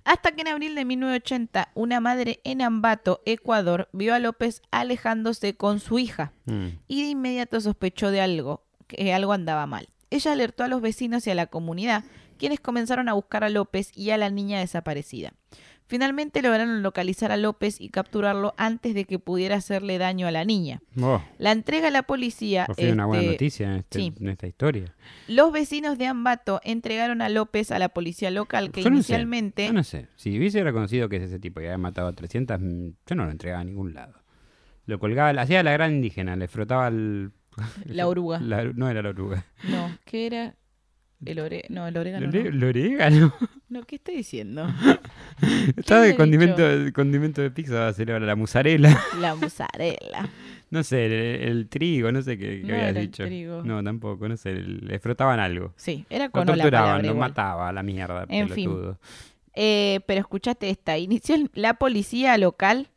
Hasta que en abril de 1980 una madre en Ambato, Ecuador, vio a López alejándose con su hija
Hmm.
y de inmediato sospechó de algo, que algo andaba mal. Ella alertó a los vecinos y a la comunidad, quienes comenzaron a buscar a López y a la niña desaparecida. Finalmente lograron localizar a López y capturarlo antes de que pudiera hacerle daño a la niña.
Oh,
La entrega a la policía.
por fin una buena
este,
noticia en, este-
sí.
en esta historia.
Los vecinos de Ambato entregaron a López a la policía local que
Yo no sé,
inicialmente...
yo no sé. Si hubiese reconocido que es ese tipo que había matado a 300, mm, yo no lo entregaba a ningún lado. Lo colgaba, hacía la gran indígena, le frotaba el...
La oruga.
la- no era la oruga.
No, ¿qué era? El ore... No, el orégano.
El,
no.
el orégano.
No, ¿qué estoy diciendo?
Estaba de condimento, de condimento de pizza, va a ser ahora la musarela.
La mozzarella.
No sé, el, el trigo, no sé qué, qué
No
habías
era el
dicho.
trigo.
No, tampoco, no sé, le frotaban algo.
Sí, era
Lo
con o la
torturaban,
palabra
lo mataba a la mierda,
En fin.
pelotudo.
Eh, pero escuchaste esta. Inicial, la policía local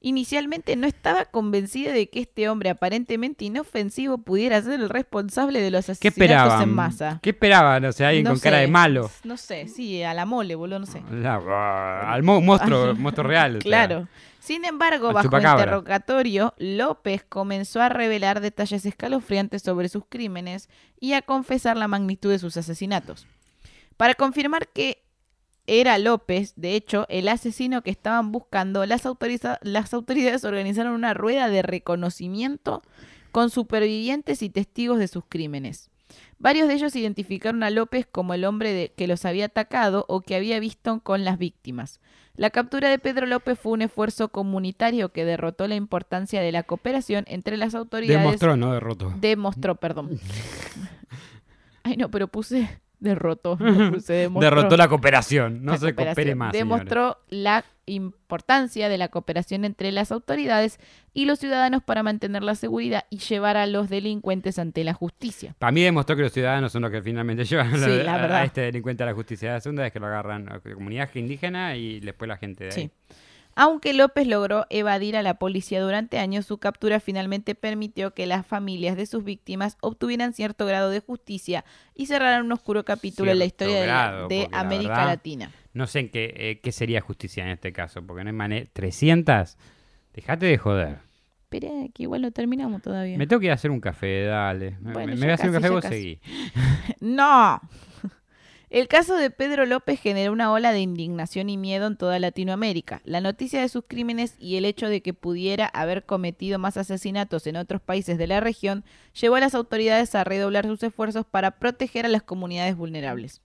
inicialmente no estaba convencida de que este hombre aparentemente inofensivo pudiera ser el responsable de los
¿Qué
asesinatos en masa.
¿Qué esperaban? O sea, alguien
No
con cara de malo.
No sé, sí, a la mole, boludo, no sé.
La- al mo- monstruo, monstruo real. o sea.
Claro. Sin embargo, bajo interrogatorio, López comenzó a revelar detalles escalofriantes sobre sus crímenes y a confesar la magnitud de sus asesinatos. Para confirmar que era López, de hecho, el asesino que estaban buscando, las, autoriza- las autoridades organizaron una rueda de reconocimiento con supervivientes y testigos de sus crímenes. Varios de ellos identificaron a López como el hombre de- que los había atacado o que había visto con las víctimas. La captura de Pedro López fue un esfuerzo comunitario que derrotó la importancia de la cooperación entre las autoridades.
Demostró, no derrotó.
Demostró, perdón. Ay, no, pero puse derrotó. demostró.
Derrotó la cooperación. No
La
se
cooperación.
coopere más. señores.
Demostró la importancia de la cooperación entre las autoridades y los ciudadanos para mantener la seguridad y llevar a los delincuentes ante la justicia.
Para mí demostró que los ciudadanos son los que finalmente llevan a-
Sí, la
a,
verdad.
a este delincuente a la justicia. La segunda es que lo agarran a la comunidad indígena y después la gente de ahí.
Sí. Aunque López logró evadir a la policía durante años, su captura finalmente permitió que las familias de sus víctimas obtuvieran cierto grado de justicia y cerraran un oscuro capítulo en la historia de, la-
grado,
de
porque la
América
verdad-
Latina.
No sé en qué, eh, qué sería justicia en este caso, porque no hay manera. ¿300? Dejate de joder.
Espera, que igual no terminamos todavía.
Me tengo que ir a hacer un café, dale. Me-
Bueno,
me,
ya
voy a hacer un café, vos seguí.
No. El caso de Pedro López generó una ola de indignación y miedo en toda Latinoamérica. La noticia de sus crímenes y el hecho de que pudiera haber cometido más asesinatos en otros países de la región llevó a las autoridades a redoblar sus esfuerzos para proteger a las comunidades vulnerables.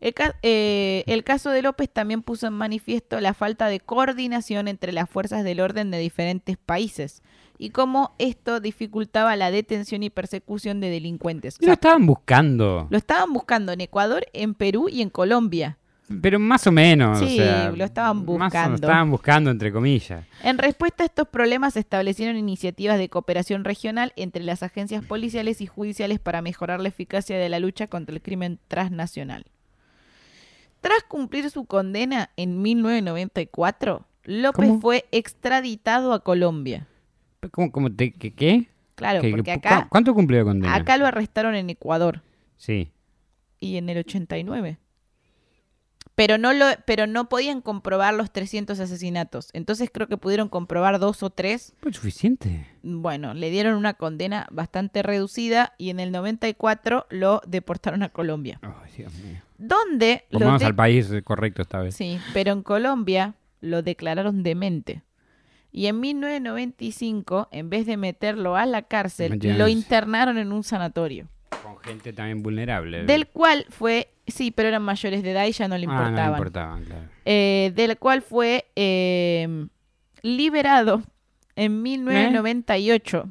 El, ca- eh, el caso de López también puso en manifiesto la falta de coordinación entre las fuerzas del orden de diferentes países y cómo esto dificultaba la detención y persecución de delincuentes. O
Lo estaban buscando.
lo estaban buscando en Ecuador, en Perú y en Colombia.
Pero más o menos. o
Sí,
sea,
lo estaban
más o-
buscando.
Lo estaban buscando, entre comillas.
En respuesta a estos problemas se establecieron iniciativas de cooperación regional entre las agencias policiales y judiciales para mejorar la eficacia de la lucha contra el crimen transnacional. Tras cumplir su condena en 1994, López
¿Cómo?
fue extraditado a Colombia.
¿Cómo, cómo te, qué, qué?
Claro,
¿Qué-
porque acá,
cu- ¿Cuánto cumplió de condena?
acá lo arrestaron en Ecuador
Sí.
y en el 89. Pero no, lo, pero no podían comprobar los 300 asesinatos. Entonces creo que pudieron comprobar dos o tres.
Pues suficiente.
Bueno, le dieron una condena bastante reducida y en el 94 lo deportaron a Colombia.
Ay, Dios mío.
Donde lo
Volvamos
de-
al país correcto esta vez.
Sí, pero en Colombia lo declararon demente. Y en 1995, en vez de meterlo a la cárcel, lo internaron en un sanatorio.
Con gente también vulnerable.
Del cual fue, sí, pero eran mayores de edad y ya no le
Ah,
importaban.
no le importaban, claro.
eh, del cual fue eh, liberado en 1998,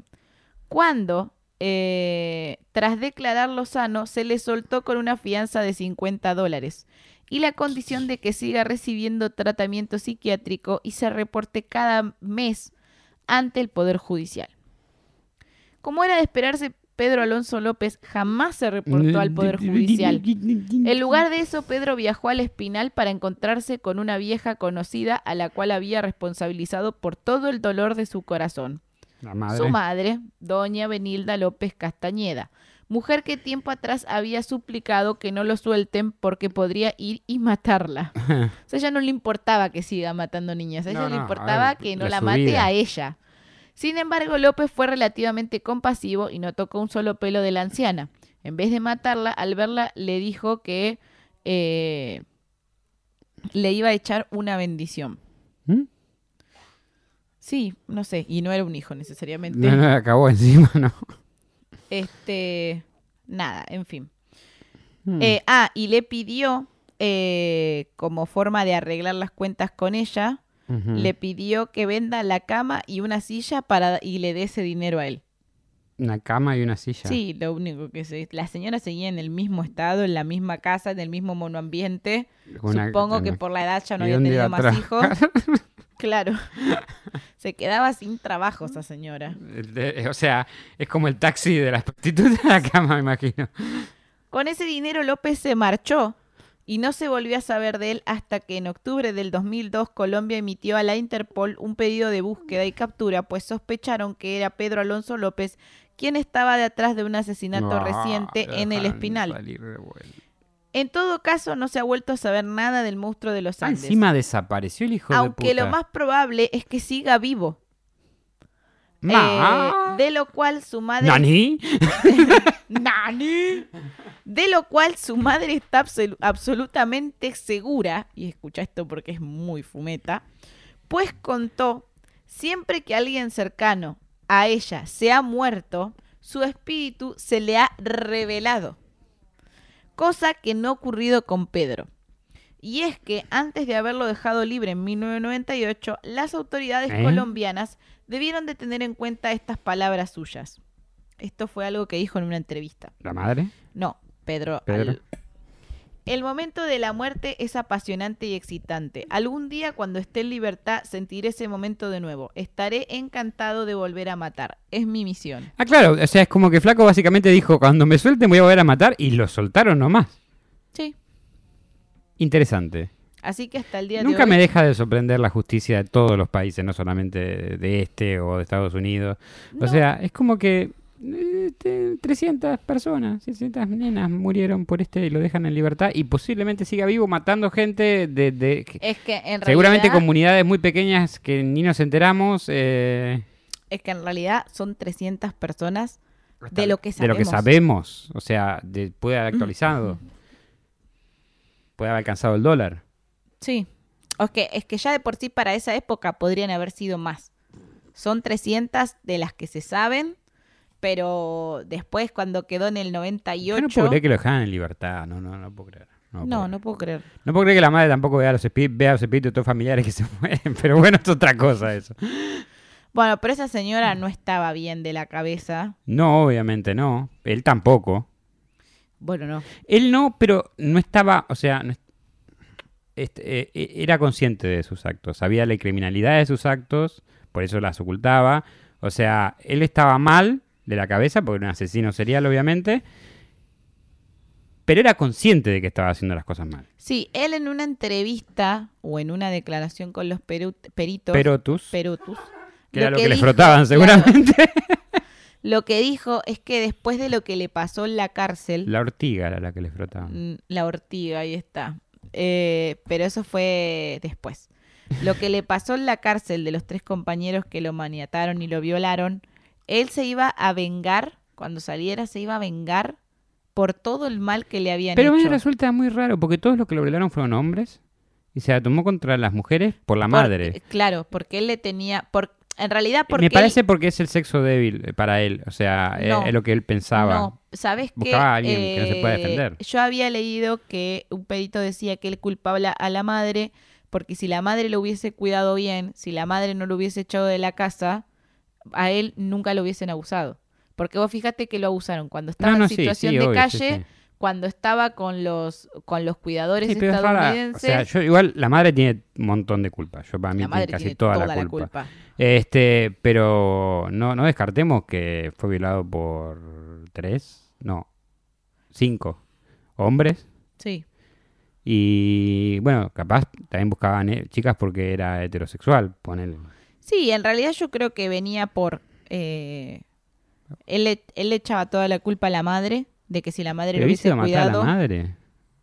cuando, eh, tras declararlo sano, se le soltó con una fianza de 50 dólares y la condición de que siga recibiendo tratamiento psiquiátrico y se reporte cada mes ante el Poder Judicial. Como era de esperarse, Pedro Alonso López jamás se reportó al Poder Judicial. En lugar de eso, Pedro viajó al Espinal para encontrarse con una vieja conocida a la cual había responsabilizado por todo el dolor de su corazón.
Madre.
Su madre, doña Benilda López Castañeda, mujer que tiempo atrás había suplicado que no lo suelten porque podría ir y matarla. O sea, a ella no le importaba que siga matando niñas, a ella
No,
le importaba
a ver,
que no
la
mate a ella. Sin embargo, López fue relativamente compasivo y no tocó un solo pelo de la anciana. En vez de matarla, al verla le dijo que eh, le iba a echar una bendición.
¿Mm?
Sí, no sé, y no era un hijo necesariamente.
No, no, acabó encima, ¿no?
Este, nada, en fin.
Mm.
Eh, ah, y le pidió, eh, como forma de arreglar las cuentas con ella, Le pidió que venda la cama y una silla para y le dé ese dinero a él.
Una cama y una silla.
Sí, lo único que sé. La señora seguía en el mismo estado, en la misma casa, en el mismo monoambiente.
Una-
Supongo que por la edad ya no
¿Y
había tenido más hijos. Claro. Se quedaba sin trabajo esa señora.
O sea, es como el taxi de las prostitutas de la cama, me imagino.
Con ese dinero López se marchó y no se volvió a saber de él hasta que en octubre del 2002 Colombia emitió a la Interpol un pedido de búsqueda y captura, pues sospecharon que era Pedro Alonso López quien estaba detrás de un asesinato
Ah,
reciente en el Espinal. En todo caso, no se ha vuelto a saber nada del monstruo de los
Ah,
Andes.
encima desapareció el hijo
aunque
de
lo
puta.
más probable es que siga vivo. Eh, de lo cual su madre
¿Nani?
¡Nani! De lo cual su madre está absolu- absolutamente segura, y escucha esto porque es muy fumeta, pues contó, siempre que alguien cercano a ella se ha muerto, su espíritu se le ha revelado. Cosa que no ha ocurrido con Pedro. Y es que antes de haberlo dejado libre en 1998, las autoridades
¿Eh?
colombianas debieron de tener en cuenta estas palabras suyas. Esto fue algo que dijo en una entrevista.
¿La madre?
No, Pedro.
Pedro.
al- El momento de la muerte es apasionante y excitante. Algún día cuando esté en libertad sentiré ese momento de nuevo. Estaré encantado de volver a matar. Es mi misión.
Ah, claro, o sea, es como que Flaco básicamente dijo, cuando me suelten voy a volver a matar, y lo soltaron nomás.
Sí.
Interesante.
Así que hasta el día
Nunca
de hoy...
me deja de sorprender la justicia de todos los países, no solamente de, este o de Estados Unidos. O sea, es como que... eh, este, 300 personas, 600 nenas murieron por este y lo dejan en libertad y posiblemente siga vivo matando gente de... de-
Es que en
seguramente
realidad,
comunidades muy pequeñas que ni nos enteramos. eh,
es que en realidad son 300 personas de lo que
de lo
sabemos.
que sabemos. O sea, de- puede haber actualizado. Puede haber alcanzado el dólar.
Sí. Que, es que ya de por sí para esa época podrían haber sido más. Son 300 de las que se saben, pero después cuando quedó en el 98...
Yo no puedo creer que lo dejaran en libertad. No, no, no puedo creer. No, puedo
No, puedo creer.
No puedo creer que la madre tampoco vea a los, vea a los espíritus de todos familiares que se mueren. Pero bueno, es otra cosa eso.
Bueno, pero esa señora no estaba bien de la cabeza.
No, obviamente no. Él tampoco.
Bueno, no.
Él no, pero no estaba, o sea, no est- este, eh, eh, era consciente de sus actos, sabía la criminalidad de sus actos, por eso las ocultaba. O sea, él estaba mal de la cabeza, porque era un asesino serial, obviamente, pero era consciente de que estaba haciendo las cosas mal.
Sí, él en una entrevista o en una declaración con los peru- peritos...
Pero tus,
perutus,
que era lo que, le
dijo-
frotaban
claro,
seguramente.
lo que dijo es que después de lo que le pasó en la cárcel...
La ortiga era la que le frotaban.
Mm, La ortiga, ahí está. Eh, pero eso fue después. Lo que le pasó en la cárcel de los tres compañeros que lo maniataron y lo violaron, él se iba a vengar, cuando saliera se iba a vengar por todo el mal que le habían
Pero
hecho.
me resulta muy raro, porque todos los que lo violaron fueron hombres, y se la tomó contra las mujeres por la madre.
Claro, porque él le tenía... Por, en realidad porque
Me
él-
parece porque es el sexo débil eh, para él, o sea, eh,
No.
es lo que él pensaba.
No, ¿sabes qué?
Buscaba a alguien que no se pueda
Eh,
defender.
Yo había leído que un perito decía que él culpaba a la- madre porque si la madre lo hubiese cuidado bien, si la madre no lo hubiese echado de la casa, a él nunca lo hubiesen abusado. Porque vos fíjate que lo abusaron cuando estaba
No, no,
en situación
sí,
de
obvio,
calle,
sí.
Cuando estaba con los con los cuidadores
Sí, pero es rara. O
estadounidenses.
sea, yo igual la madre tiene un montón de culpa. Yo para mí
la
tiene casi
tiene
toda, la, culpa. Este, pero no, no descartemos que fue violado por tres, no, cinco hombres.
Sí.
Y bueno, capaz también buscaban eh, chicas porque era heterosexual, ponele.
Sí, en realidad yo creo que venía por... eh, él, él le echaba toda la culpa a la madre, de que si la madre lo
hubiese ido a matar a
cuidado...
la madre.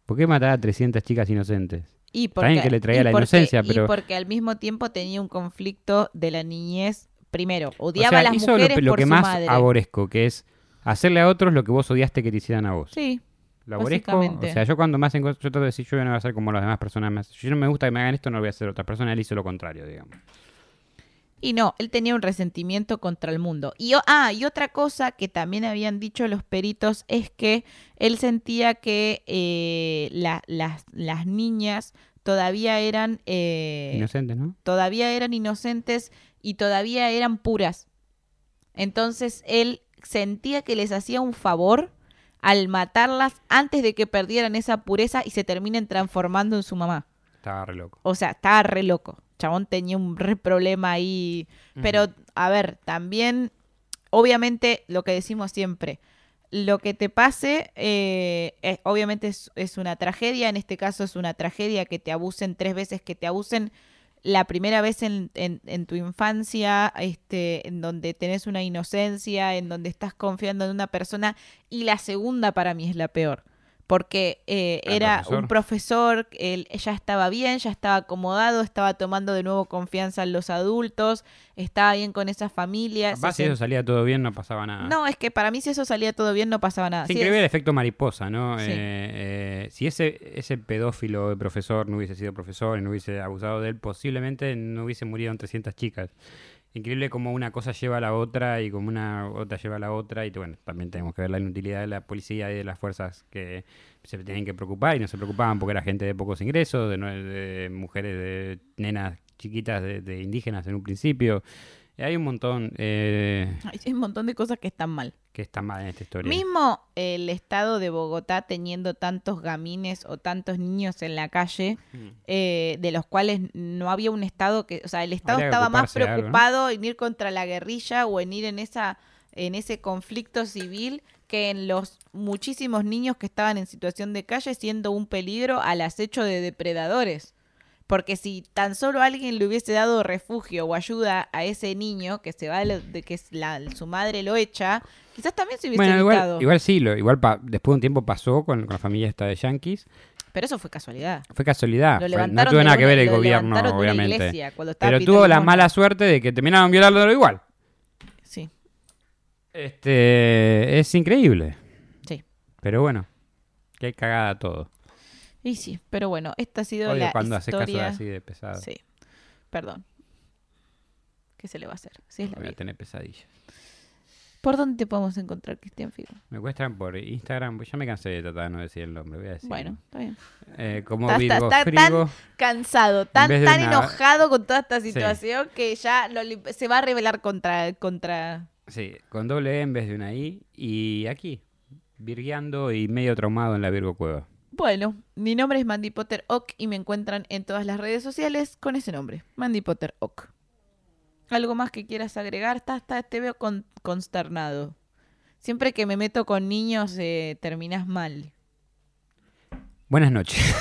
¿Por qué matar a 300 chicas inocentes?
Y
Está bien que le traía
y
la
porque-
inocencia,
y
pero-
porque al mismo tiempo tenía un conflicto de la niñez. Primero,
O
odiaba
sea,
a las
hizo lo,
mujeres
lo
por
que
su
más
madre.
aborrezco, que es hacerle a otros lo que vos odiaste que te hicieran a vos.
Sí,
Lo aborrezco, o sea, yo cuando hacen cosas, yo trato de decir, yo no voy a hacer como las demás personas hacen. Si no me gusta que me hagan esto, no lo voy a hacer a otra persona. Él hizo lo contrario, digamos.
Y no, él tenía un resentimiento contra el mundo. Y, ah, y otra cosa que también habían dicho los peritos es que él sentía que eh, la- las, las niñas todavía eran eh,
Inocente, ¿no?
todavía eran inocentes y todavía eran puras. Entonces él sentía que les hacía un favor al matarlas antes de que perdieran esa pureza y se terminen transformando en su mamá.
Estaba re loco.
O sea, estaba re loco. Chabón tenía un re problema ahí. Pero, a ver, también, obviamente, lo que decimos siempre, lo que te pase, eh, es- obviamente es, es una tragedia. En este caso es una tragedia que te abusen tres veces, que te abusen la primera vez en, en- en tu infancia, este, en donde tenés una inocencia, en donde estás confiando en una persona, y la segunda para mí es la peor. Porque eh,
¿Al
era
profesor?
un profesor, él ya estaba bien, ya estaba acomodado, estaba tomando de nuevo confianza en los adultos, estaba bien con esas familias.
Capaz si
se
eso salía todo bien, no pasaba nada.
no, es que para mí si eso salía todo bien no pasaba nada.
Es
Sí,
increíble el
es-
efecto mariposa, ¿no?
Sí.
Eh, eh, si ese, ese pedófilo de profesor no hubiese sido profesor y no hubiese abusado de él, posiblemente no hubiese murido en 300 chicas. Increíble como una cosa lleva a la otra y como una otra lleva a la otra. Y bueno, también tenemos que ver la inutilidad de la policía y de las fuerzas que se tienen que preocupar y no se preocupaban porque era gente de pocos ingresos, de, de mujeres, de nenas chiquitas, de, de indígenas en un principio. Hay un montón eh,
hay un montón de cosas que están mal.
Que están mal en esta historia.
Mismo el estado de Bogotá teniendo tantos gamines o tantos niños en la calle,
Mm.
eh, de los cuales no había un estado que, o sea, el estado estaba más preocupado en ir contra la guerrilla o en ir en esa en ese conflicto civil que en los muchísimos niños que estaban en situación de calle siendo un peligro al acecho de depredadores. Porque si tan solo alguien le hubiese dado refugio o ayuda a ese niño que se va de, que la- su madre lo echa, quizás también se hubiese
Bueno,
evitado.
igual, igual sí, lo, igual pa- después de un tiempo pasó con, con la familia esta de Yankees.
Pero eso fue casualidad.
Fue casualidad. Fue- no tuvo nada que ver el gobierno, obviamente.
iglesia
Pero tuvo la mala suerte de que terminaron violándolo igual.
Sí,
Este es increíble.
sí.
Pero bueno, qué cagada todo.
Y sí, pero bueno, esta ha sido
Odio
la
cuando haces caso
historia.
así de pesado.
Sí, perdón. ¿Qué se le va a hacer? Sí, es la
Voy a tener pesadillas.
¿Por dónde te podemos encontrar, Cristian Figo?
Me cuestan por Instagram, ya me cansé de tratar de no decir el nombre, voy a decir.
Bueno, está bien.
Eh, como
Está-
Virgo
está
Frigo.
Cansado, tan, tan
una-
enojado con toda esta
Sí.
situación que ya lo se va a revelar contra, contra...
Sí, con doble E en vez de una I. Y aquí, virgueando y medio traumado en la Virgo Cueva.
Bueno, mi nombre es Mandy Potter Ock y me encuentran en todas las redes sociales con ese nombre, Mandy Potter Ock. ¿Algo más que quieras agregar? Está, está- te veo con- consternado. Siempre que me meto con niños eh, terminas mal.
Buenas noches.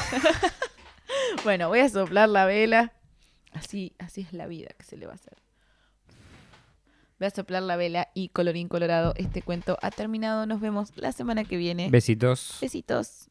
Bueno, voy a soplar la vela. Así, así es la vida que se le va a hacer. Voy a soplar la vela y colorín colorado, este cuento ha terminado. Nos vemos la semana que viene.
Besitos.
Besitos.